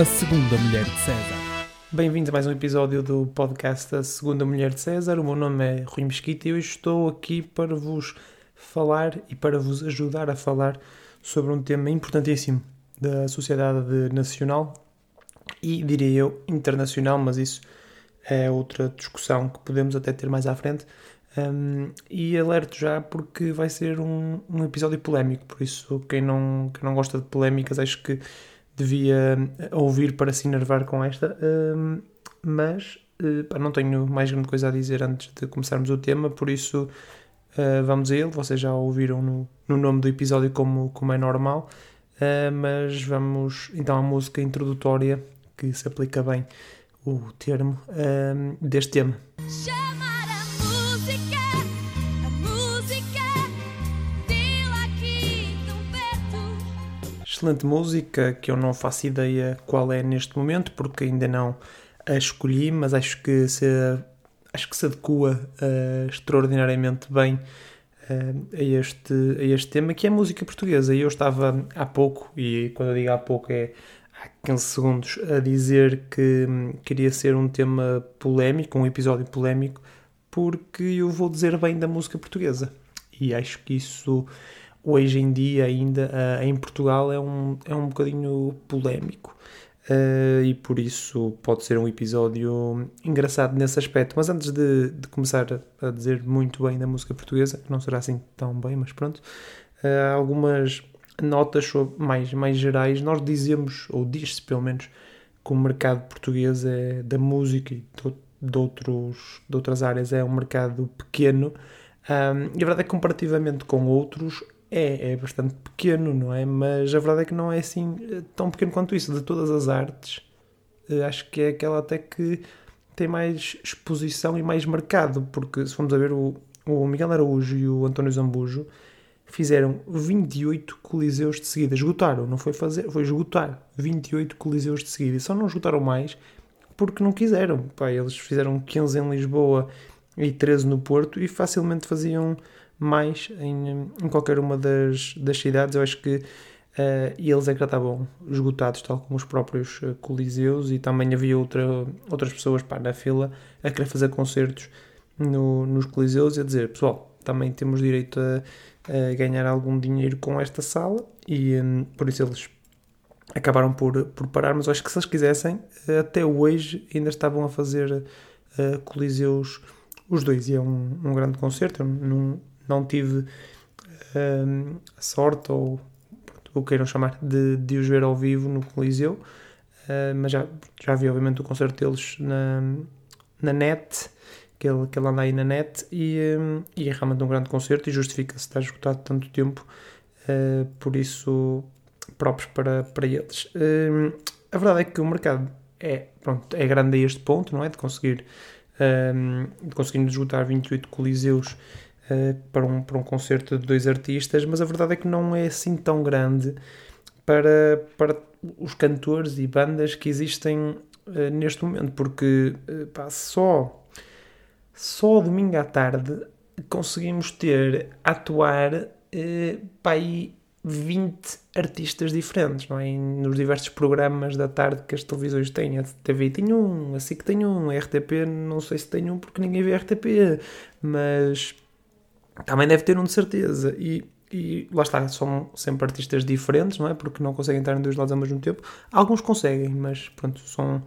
A Segunda Mulher de César. Bem-vindos a mais um episódio do podcast A Segunda Mulher de César. O meu nome é Rui Mesquita e hoje estou aqui para vos falar e para vos ajudar a falar sobre um tema importantíssimo da sociedade nacional e, diria eu, internacional, mas isso é outra discussão que podemos até ter mais à frente. Um, e alerto já porque vai ser um, um, episódio polémico, por isso quem não, quem não gosta de polémicas acho que devia ouvir para se enervar com esta, um, mas uh, pá, não tenho mais grande coisa a dizer antes de começarmos o tema, por isso uh, vamos a ele, vocês já ouviram no, no nome do episódio como, como é normal, mas vamos então à música introdutória que se aplica bem o termo deste tema. Excelente música que eu não faço ideia qual é neste momento porque ainda não a escolhi, mas acho que se, acho que se adequa uh, extraordinariamente bem uh, a, este, a este tema que é música portuguesa. E eu estava há pouco, e quando eu digo há pouco é há 15 segundos, a dizer que um, queria ser um tema polémico, um episódio polémico, porque eu vou dizer bem da música portuguesa. E acho que isso hoje em dia ainda uh, em Portugal é um, é um bocadinho polémico. Uh, e por isso pode ser um episódio engraçado nesse aspecto. Mas antes de, de, começar a dizer muito bem da música portuguesa, que não será assim tão bem, mas pronto, uh, algumas notas mais, mais gerais. Nós dizemos, ou diz-se pelo menos, que o mercado português é da música e de, de, outros, de outras áreas é um mercado pequeno. Um, e a verdade é que comparativamente com outros é, é bastante pequeno, não é? Mas a verdade é que não é assim eh, tão pequeno quanto isso. De todas as artes, eh, acho que é aquela até que tem mais exposição e mais mercado, porque se formos a ver o, o Miguel Araújo e o António Zambujo fizeram 28 coliseus de seguida. Esgotaram, não foi fazer, foi esgotar 28 coliseus de seguida. E só não esgotaram mais porque não quiseram. Pá, eles fizeram 15 em Lisboa e 13 no Porto e facilmente faziam mais em, em qualquer uma das, das cidades. Eu acho que uh, eles é que já estavam esgotados, tal como os próprios uh, coliseus, e também havia outra, outras pessoas pá, na fila a querer fazer concertos no, nos coliseus e a dizer, pessoal, também temos direito a, a ganhar algum dinheiro com esta sala, e um, por isso eles acabaram por, por parar, mas acho que se eles quisessem, até hoje ainda estavam a fazer uh, coliseus os dois, e é um, um grande concerto, não, não tive um, sorte, ou o queiram chamar, de, de os ver ao vivo no Coliseu, uh, mas já, já vi obviamente o concerto deles na, na net, que ele, que ele anda aí na net, e, um, e é realmente um grande concerto e justifica-se estar esgotado tanto tempo, uh, por isso próprios para, para eles. Uh, a verdade é que o mercado é, pronto, é grande a este ponto, não é? De conseguir, um, de conseguir esgotar 28 coliseus uh, para, um, para um concerto de dois artistas, mas a verdade é que não é assim tão grande para, para os cantores e bandas que existem uh, neste momento, porque uh, pá, só, só domingo à tarde conseguimos ter a atuar uh, pá, 20 artistas diferentes, não é? nos diversos programas da tarde que as televisões têm. A TV tem um, a SIC tem um, a RTP não sei se tem um porque ninguém vê RTP, mas também deve ter um de certeza. E, e lá está, são sempre artistas diferentes, não é? Porque não conseguem estar em dois lados ao mesmo tempo. Alguns conseguem, mas pronto, são,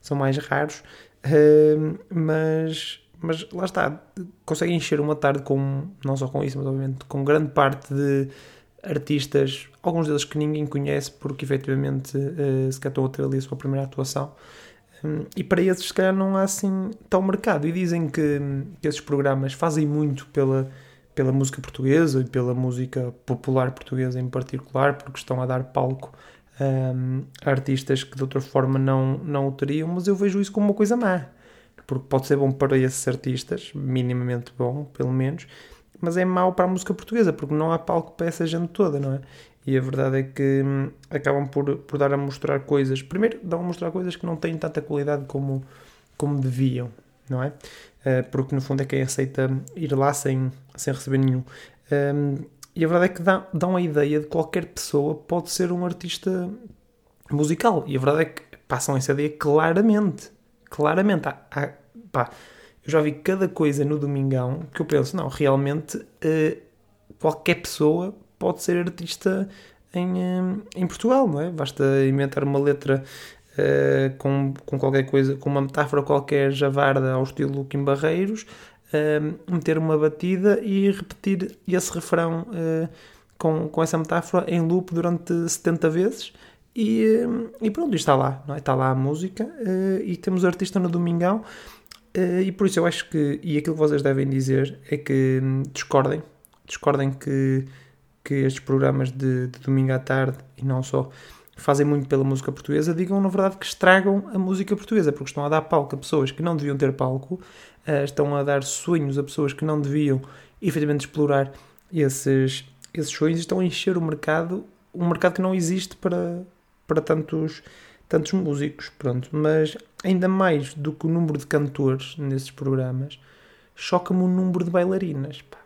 são mais raros. Uh, mas, mas lá está, conseguem encher uma tarde com, não só com isso, mas obviamente com grande parte de artistas, alguns deles que ninguém conhece, porque efetivamente uh, se calhar estão a ter ali a sua primeira atuação. E para esses, se calhar, não há assim tão mercado. E dizem que, que esses programas fazem muito pela pela música portuguesa e pela música popular portuguesa em particular, porque estão a dar palco um, a artistas que de outra forma não, não o teriam, mas eu vejo isso como uma coisa má, porque pode ser bom para esses artistas, minimamente bom, pelo menos, mas é mau para a música portuguesa, porque não há palco para essa gente toda, não é? E a verdade é que hum, acabam por, por dar a mostrar coisas. Primeiro, dão a mostrar coisas que não têm tanta qualidade como, como deviam, não é? Uh, porque no fundo é quem aceita ir lá sem, sem receber nenhum. Um, e a verdade é que dá, dão a ideia de qualquer pessoa pode ser um artista musical. E a verdade é que passam em CD claramente. Claramente. Há, há, pá, eu já vi cada coisa no Domingão que eu penso, não, realmente uh, qualquer pessoa pode ser artista em, uh, em Portugal, não é? Basta inventar uma letra uh, com, com qualquer coisa, com uma metáfora qualquer javarda ao estilo Kim Barreiros, meter uma batida e repetir esse refrão com, com essa metáfora em loop durante 70 vezes. E, e pronto, está lá, não é? está lá a música e temos o artista no Domingão Uh, e por isso eu acho que, e aquilo que vocês devem dizer é que hum, discordem, discordem que, que estes programas de, de, domingo à tarde e não só fazem muito pela música portuguesa, digam na verdade que estragam a música portuguesa, porque estão a dar palco a pessoas que não deviam ter palco, uh, estão a dar sonhos a pessoas que não deviam efetivamente explorar esses, esses sonhos, estão a encher o mercado, um mercado que não existe para, para tantos tantos músicos, pronto. Mas ainda mais do que o número de cantores nesses programas, choca-me o número de bailarinas, pá.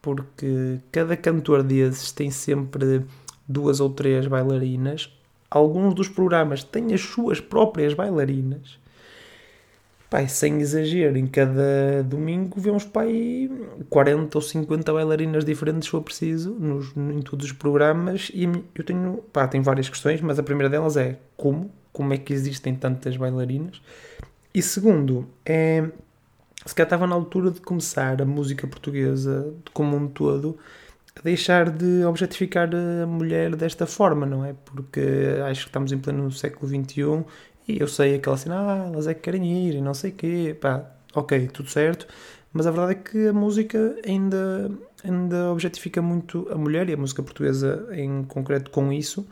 Porque cada cantor desses tem sempre duas ou três bailarinas. Alguns dos programas têm as suas próprias bailarinas. Pai, sem exagero, em cada domingo vemos pai 40 ou 50 bailarinas diferentes, se for preciso, nos, em todos os programas. E eu tenho, pá, tenho várias questões, mas a primeira delas é como como é que existem tantas bailarinas. E segundo, é, se calhar estava na altura de começar a música portuguesa como um todo deixar de objetificar a mulher desta forma, não é? Porque acho que estamos em pleno século XXI e eu sei aquela cena, ah, elas é que querem ir e não sei o quê, pá, ok, tudo certo, mas a verdade é que a música ainda, ainda objetifica muito a mulher e a música portuguesa em concreto com isso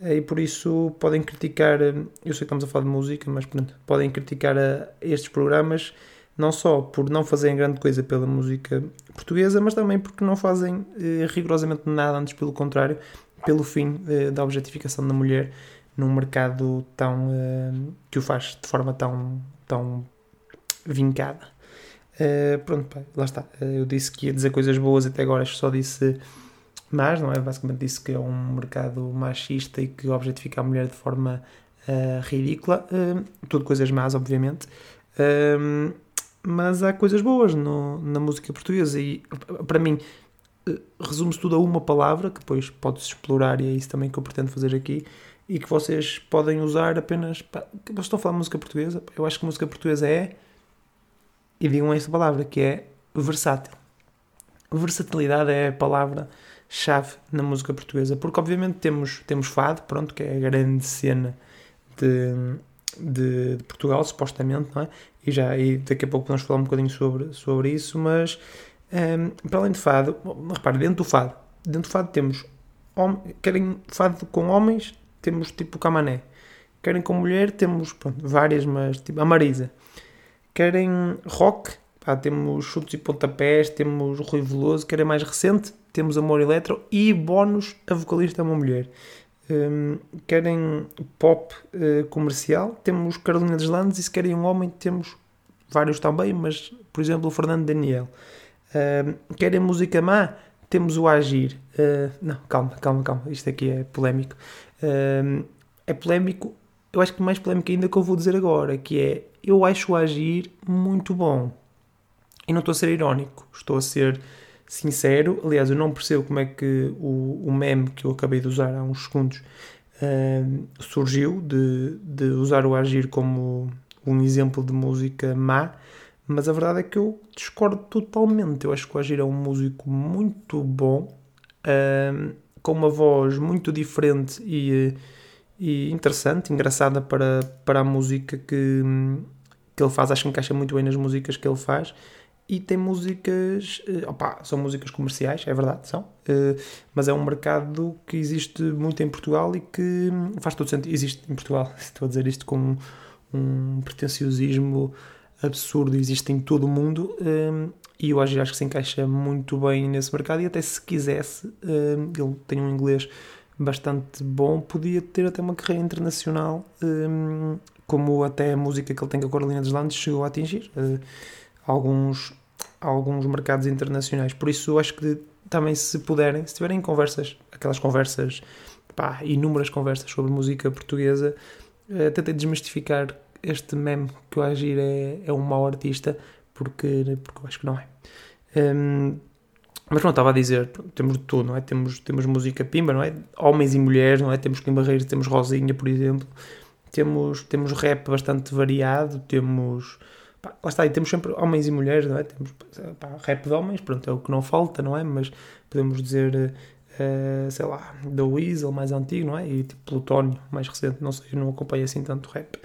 e por isso podem criticar, eu sei que estamos a falar de música, mas pronto, podem criticar a estes programas não só por não fazerem grande coisa pela música portuguesa, mas também porque não fazem eh, rigorosamente nada, antes pelo contrário, pelo fim eh, da objetificação da mulher num mercado tão eh, que o faz de forma tão, tão vincada. Eh, pronto, pá, lá está. Eh, eu disse que ia dizer coisas boas até agora, só disse mas não é? Basicamente disse que é um mercado machista e que objetifica a mulher de forma uh, ridícula. Tudo coisas más, obviamente. Uh, mas há coisas boas no, na música portuguesa e, para mim, resume-se tudo a uma palavra que depois pode-se explorar e é isso também que eu pretendo fazer aqui e que vocês podem usar apenas. Vocês estão a falar de música portuguesa? Eu acho que música portuguesa é. E digam esta palavra, que é versátil. Versatilidade é a palavra chave na música portuguesa, porque obviamente temos, temos fado, pronto, que é a grande cena de, de, de, Portugal, supostamente, não é? E já e daqui a pouco podemos falar um bocadinho sobre, sobre isso, mas um, ehm, para além de fado, repare, dentro do fado, dentro do fado temos querem fado com homens, temos tipo Camané. Querem com mulher, temos pronto, várias, mas tipo a Marisa. Querem rock, pá, temos chutes e pontapés, temos Rui Veloso, querem mais recente, temos Amor Eletro e bónus a vocalista é uma mulher. Um, querem pop uh, comercial, temos Carolina Deslandes e se querem um homem, temos vários também, mas por exemplo o Fernando Daniel. Um, querem música má, temos o Agir. Uh, não, calma, calma, calma, isto aqui é polémico. Um, é polémico, eu acho que mais polémico ainda que eu vou dizer agora, que é eu acho o Agir muito bom. E não estou a ser irónico, estou a ser sincero. Aliás, eu não percebo como é que o, o meme que eu acabei de usar há uns segundos uh, surgiu de, de usar o Agir como um exemplo de música má, mas a verdade é que eu discordo totalmente. Eu acho que o Agir é um músico muito bom, uh, com uma voz muito diferente e, e interessante, engraçada para, para a música que, que ele faz. Acho que encaixa muito bem nas músicas que ele faz e tem músicas, uh, opa, são músicas comerciais, é verdade, são, uh, mas é um mercado que existe muito em Portugal e que faz todo sentido, existe em Portugal, estou a dizer isto com um, pretenciosismo absurdo, existe em todo o mundo um, eh, e eu acho, que se encaixa muito bem nesse mercado e até se quisesse, um, ele tem um inglês bastante bom, podia ter até uma carreira internacional, como até a música que ele tem com a Carolina dos Landes chegou a atingir. Alguns, alguns mercados internacionais. Por isso, acho que também, se puderem, se tiverem conversas, aquelas conversas, pá, inúmeras conversas sobre música portuguesa, uh, tentei desmistificar este meme que o Agir é, é um mau artista, porque, porque eu acho que não é. Um, mas não estava a dizer, temos de tudo, não é? Temos, temos música pimba, não é? Homens e mulheres, não é? Temos Kim temos Rosinha, por exemplo. Temos, temos rap bastante variado, temos... Pá, lá está, e temos sempre homens e mulheres, não é? Temos pá, rap de homens, pronto, é o que não falta, não é? Mas podemos dizer, uh, sei lá, The Weasel, mais antigo, não é? E tipo Plutónio, mais recente, não sei, não acompanho assim tanto rap.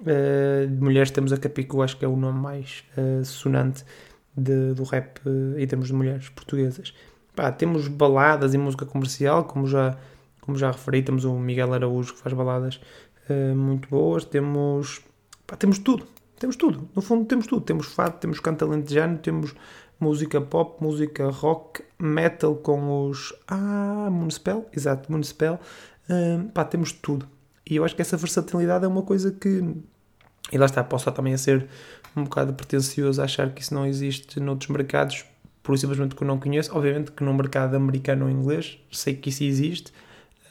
Uh, de mulheres temos a Capico, acho que é o nome mais uh, sonante de, do rap uh, em termos de mulheres portuguesas. Pá, temos baladas e música comercial, como já, como já referi, temos o Miguel Araújo que faz baladas muito boas, temos, pá, temos tudo, temos tudo, no fundo temos tudo, temos fado, temos canto alentejano, temos música pop, música rock, metal com os, ah, Municipal, exato, Municipal, uh, pá, temos tudo. E eu acho que essa versatilidade é uma coisa que, e lá está, posso também a ser um bocado pretencioso achar que isso não existe noutros mercados, por simplesmente que eu não conheço. Obviamente que no mercado americano ou inglês sei que isso existe,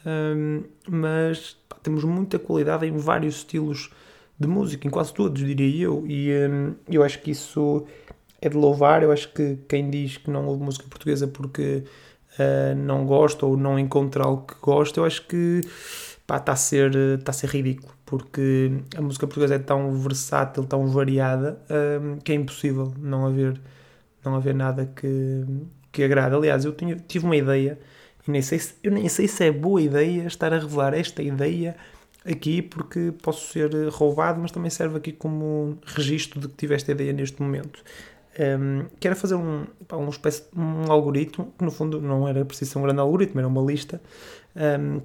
um, mas pá, temos muita qualidade em vários estilos de música, em quase todos, diria eu, e um, eu acho que isso é de louvar. Eu acho que quem diz que não ouve música portuguesa porque uh, não gosta ou não encontra algo que gosta, eu acho que está a, ser, tá a ser ridículo porque a música portuguesa é tão versátil, tão variada, um, que é impossível não haver, não haver nada que, que agrade. Aliás, eu tinha, tive uma ideia, e nem sei se, eu nem sei se é boa ideia estar a revelar esta ideia aqui, porque posso ser roubado, mas também serve aqui como registro de que tive esta ideia neste momento. Um, que era fazer um, um, espécie, um algoritmo, que no fundo não era preciso um grande algoritmo, era uma lista, um,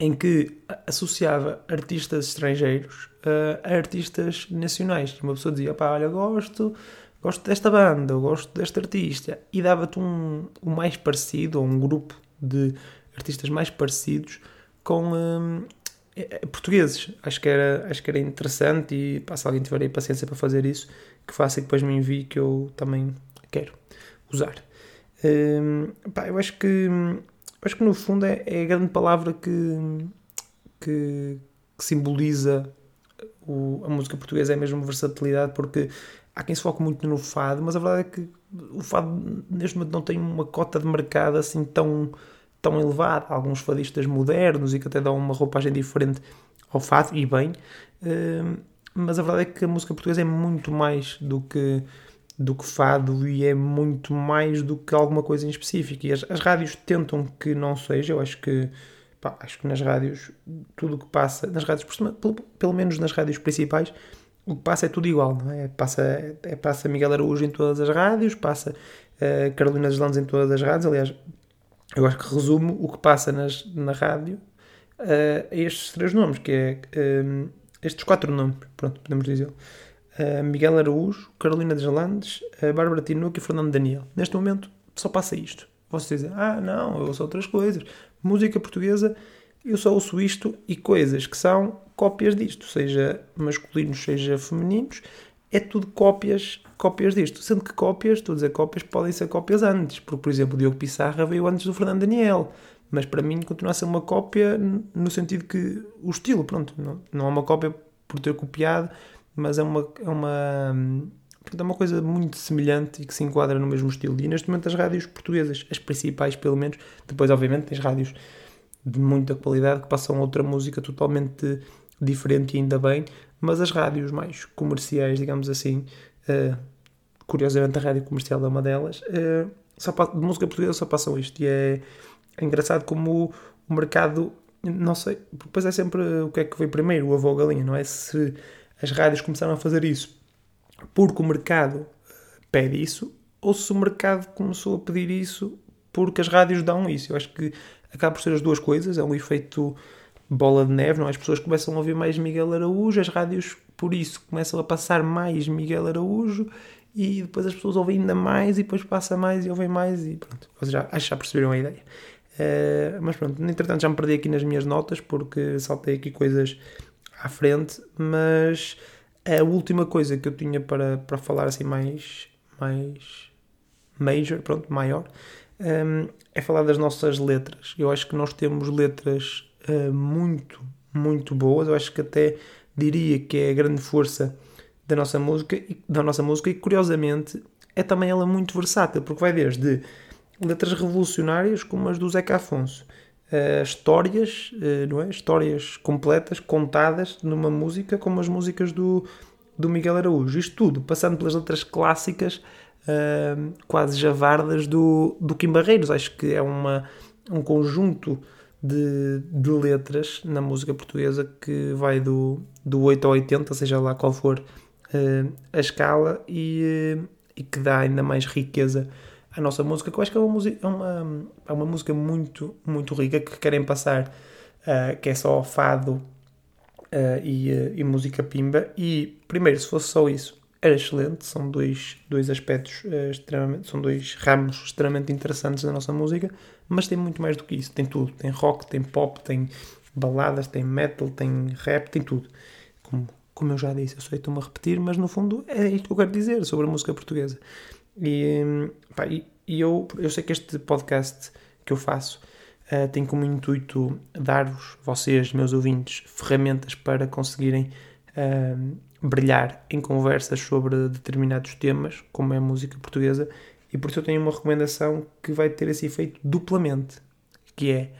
em que associava artistas estrangeiros uh, a artistas nacionais. Uma pessoa dizia, pá, olha, gosto, gosto desta banda, gosto deste artista, e dava-te um, o mais parecido, ou um grupo de artistas mais parecidos com um, portugueses. Acho que, era, acho que era interessante e pá, se alguém tiver aí paciência para fazer isso, que faça e depois me envie que eu também quero usar. Um, pá, eu acho que acho que no fundo é, é a grande palavra que, que, que simboliza o, a música portuguesa, é mesmo versatilidade, porque há quem se foque muito no fado, mas a verdade é que o fado neste momento não tem uma cota de mercado assim tão, tão elevada. Alguns fadistas modernos e que até dão uma roupagem diferente ao fado, e bem, eh, mas a verdade é que a música portuguesa é muito mais do que do que fado e é muito mais do que alguma coisa em específico. E as, as rádios tentam que não seja, eu acho que pá, acho que nas rádios tudo o que passa, nas rádios, pelo, pelo menos nas rádios principais, o que passa é tudo igual, não é? Passa, é, passa Miguel Araújo em todas as rádios, passa uh, Carolina Deslandes em todas as rádios, aliás, eu acho que resumo o que passa nas, na rádio uh, a estes três nomes, que é um, estes quatro nomes, pronto, podemos dizer uh, Miguel Araújo, Carolina Deslandes, uh, Bárbara Tinoco e Fernando Daniel. Neste momento só passa isto. Vocês dizem, ah, não, eu ouço outras coisas. Música portuguesa, eu só ouço isto e coisas que são cópias disto, seja masculinos, seja femininos, é tudo cópias, cópias disto. Sendo que cópias, estou a dizer cópias, podem ser cópias antes, porque, por exemplo, o Diogo Pissarra veio antes do Fernando Daniel, mas para mim continua a ser uma cópia no sentido que o estilo, pronto, não, é uma cópia por ter copiado, mas é uma, é uma, é uma coisa muito semelhante e que se enquadra no mesmo estilo. E neste momento as rádios portuguesas, as principais pelo menos, depois obviamente tens rádios de muita qualidade que passam outra música totalmente diferente e ainda bem, mas as rádios mais comerciais, digamos assim, uh, curiosamente a rádio comercial é uma delas, uh, só, de música portuguesa só passam isto. E é, é engraçado como o, mercado, não sei, depois é sempre o que é que veio primeiro, o avô galinha, não é? Se as rádios começaram a fazer isso porque o mercado eh, pede isso, ou se o mercado começou a pedir isso porque as rádios dão isso. Eu acho que acaba por ser as duas coisas, é um efeito bola de neve, não? As pessoas começam a ouvir mais Miguel Araújo, as rádios por isso começam a passar mais Miguel Araújo e depois as pessoas ouvem ainda mais e depois passa mais e ouvem mais e pronto. Vocês já, acho que já perceberam a ideia. Uh, mas pronto, entretanto já me perdi aqui nas minhas notas porque saltei aqui coisas à frente, mas a última coisa que eu tinha para, para falar assim mais, mais major, pronto, maior, um, é falar das nossas letras. Eu acho que nós temos letras uh, muito, muito boas. Eu acho que até diria que é a grande força da nossa música, da nossa música e curiosamente é também ela muito versátil, porque vai desde letras revolucionárias como as do Zeca Afonso, uh, histórias, uh, não é? Histórias completas, contadas numa música como as músicas do, do Miguel Araújo. Isto tudo, passando pelas letras clássicas, uh, quase javardas do, do Kim Barreiros. Acho que é uma, um conjunto de, de letras na música portuguesa que vai do, do 8 ao 80, seja lá qual for a escala, e, e que dá ainda mais riqueza a nossa música, que eu acho que é uma música, é uma, é uma música muito, muito rica que querem passar, uh, que é só fado uh, e, uh, e, música pimba. E primeiro, se fosse só isso, era excelente. São dois, dois aspectos extremamente, são dois ramos extremamente interessantes da nossa música, mas tem muito mais do que isso. Tem tudo: tem rock, tem pop, tem baladas, tem metal, tem rap, tem tudo. Como, como eu já disse, eu sei estou-me a repetir, mas no fundo é isto que eu quero dizer sobre a música portuguesa. E, pá, e, e eu, eu sei que este podcast que eu faço uh, tem como intuito dar-vos, vocês, meus ouvintes, ferramentas para conseguirem uh, brilhar em conversas sobre determinados temas, como é a música portuguesa, e por isso eu tenho uma recomendação que vai ter esse efeito duplamente, que é,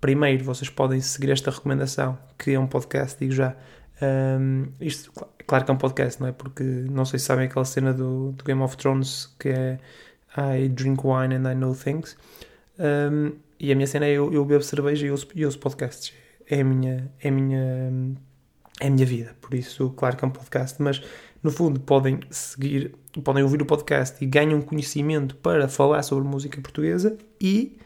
primeiro, vocês podem seguir esta recomendação, que é um podcast, digo já, um, isto, claro que é um podcast, não é? Porque não sei se sabem aquela cena do, do Game of Thrones que é I drink wine and I know things. Um, e a minha cena é eu, eu bebo cerveja e ouço, e ouço podcasts. É a minha, é a minha, é a minha vida. Por isso, claro que é um podcast, mas no fundo podem seguir, podem ouvir o podcast e ganham conhecimento para falar sobre música portuguesa e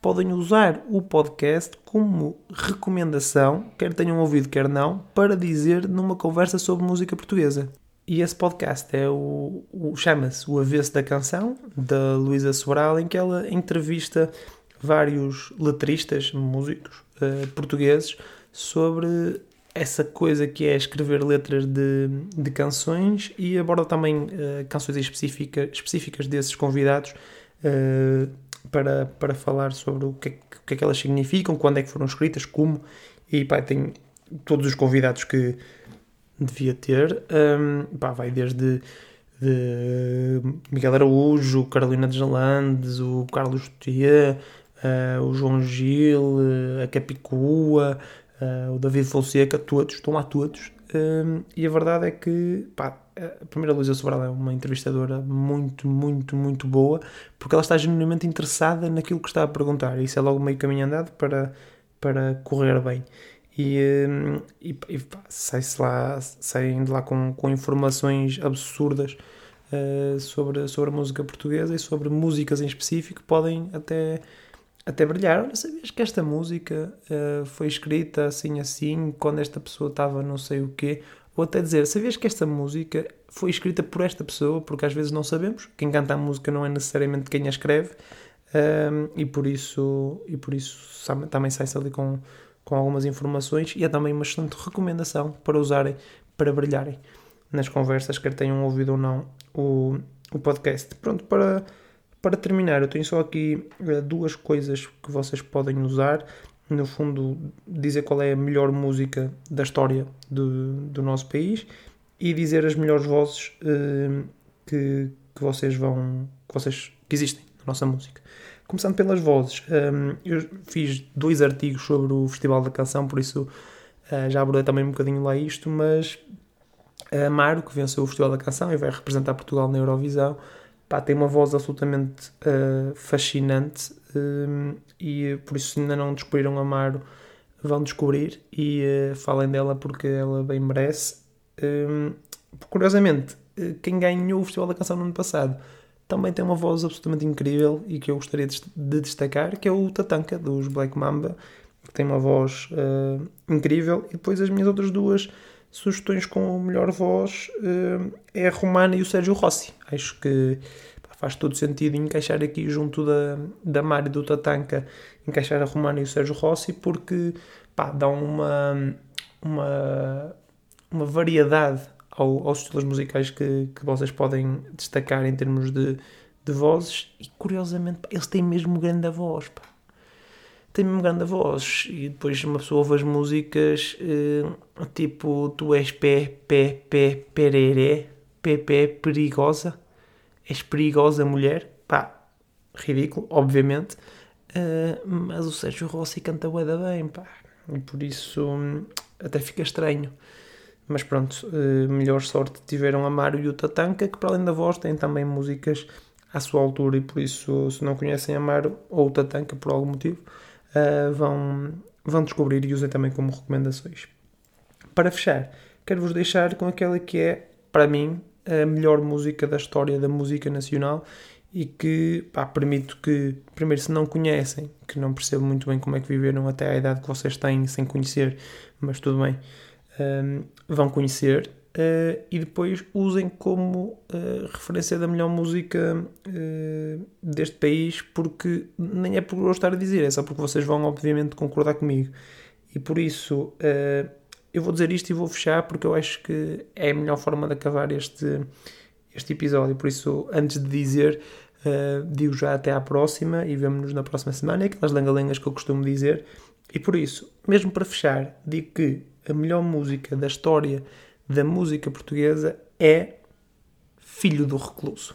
podem usar o podcast como recomendação, quer tenham ouvido, quer não, para dizer numa conversa sobre música portuguesa. E esse podcast é o, o chama-se O Avesso da Canção, da Luísa Sobral, em que ela entrevista vários letristas, músicos uh, portugueses, sobre essa coisa que é escrever letras de, de canções e aborda também uh, canções específica, específicas desses convidados, uh, para, para falar sobre o que, é, o que é que elas significam, quando é que foram escritas, como, e pá, tem todos os convidados que devia ter, um, pá, vai desde de Miguel Araújo, Carolina de Jalandes, o Carlos Tia, uh, o João Gil, a Capicua, uh, o David Fonseca, todos, estão lá todos. Um, e a verdade é que pá, a primeira Luísa Sobral é uma entrevistadora muito, muito, muito boa, porque ela está genuinamente interessada naquilo que está a perguntar. Isso é logo meio caminho andado para, para correr bem. E, hum, e, e sai-se lá, saem de lá com, com informações absurdas uh, sobre, sobre a música portuguesa e sobre músicas em específico podem até, até brilhar. Olha, sabias que esta música uh, foi escrita assim assim, quando esta pessoa estava não sei o quê? Ou até dizer, sabias que esta música foi escrita por esta pessoa, porque às vezes não sabemos, quem canta a música não é necessariamente quem a escreve, um, e por isso, e por isso também sai-se ali com, com algumas informações e é também uma excelente recomendação para usarem, para brilharem nas conversas, quer tenham ouvido ou não o, o podcast. Pronto, para, para terminar, eu tenho só aqui uh, duas coisas que vocês podem usar no fundo, dizer qual é a melhor música da história do, do nosso país e dizer as melhores vozes uh, que, que vocês vão. que vocês que existem na nossa música. Começando pelas vozes, um, ehm, eu fiz dois artigos sobre o Festival da Canção, por isso uh, já abordei também um bocadinho lá isto, mas a Amaro, que venceu o Festival da Canção e vai representar Portugal na Eurovisão, pá, tem uma voz absolutamente uh, fascinante um, e por isso ainda não descobriram Amaro vão descobrir e uh, falem dela porque ela bem merece. Um, curiosamente uh, quem ganhou o Festival da Canção no ano passado também tem uma voz absolutamente incrível e que eu gostaria de, de destacar que é o Tatanka dos Black Mamba que tem uma voz uh, incrível. E depois as minhas outras duas sugestões com melhor voz é a Romana e o Sérgio Rossi acho que faz todo sentido encaixar aqui junto da, da Mari do Tatanka, encaixar a Romana e o Sérgio Rossi, porque pá, dão uma, uma, uma variedade ao, aos estilos musicais que, que vocês podem destacar em termos de, de vozes, e curiosamente pá, eles têm mesmo grande voz. Pá. tem mesmo grande voz. E depois uma pessoa ouve as músicas uh, tipo Tu és pé, pé, pé, pereré, pé, pé, perigosa, és perigosa mulher. Pá, ridículo, obviamente. Uh, mas o Sérgio Rossi canta bué bem, pá. E por isso um, até fica estranho. Mas pronto, uh, melhor sorte tiveram Amaro e o Tatanka, que para além da voz têm também músicas à sua altura e por isso, se não conhecem Amaro ou o Tatanka por algum motivo, uh, vão, vão descobrir e usem também como recomendações. Para fechar, quero-vos deixar com aquela que é, para mim, a melhor música da história da música nacional e que pá, permito que, primeiro, se não conhecem, que não percebo muito bem como é que viveram até à idade que vocês têm sem conhecer, mas tudo bem, um, vão conhecer uh, e depois usem como uh, referência da melhor música uh, deste país, porque nem é por estar a dizer, é só porque vocês vão, obviamente, concordar comigo. E por isso, eu vou dizer isto e vou fechar, porque eu acho que é a melhor forma de acabar este, este episódio. Por isso, antes de dizer. Uh, digo já até à próxima e vemo-nos na próxima semana, aquelas lengalengas que eu costumo dizer. E por isso, mesmo para fechar, digo que a melhor música da história da música portuguesa é Filho do Recluso.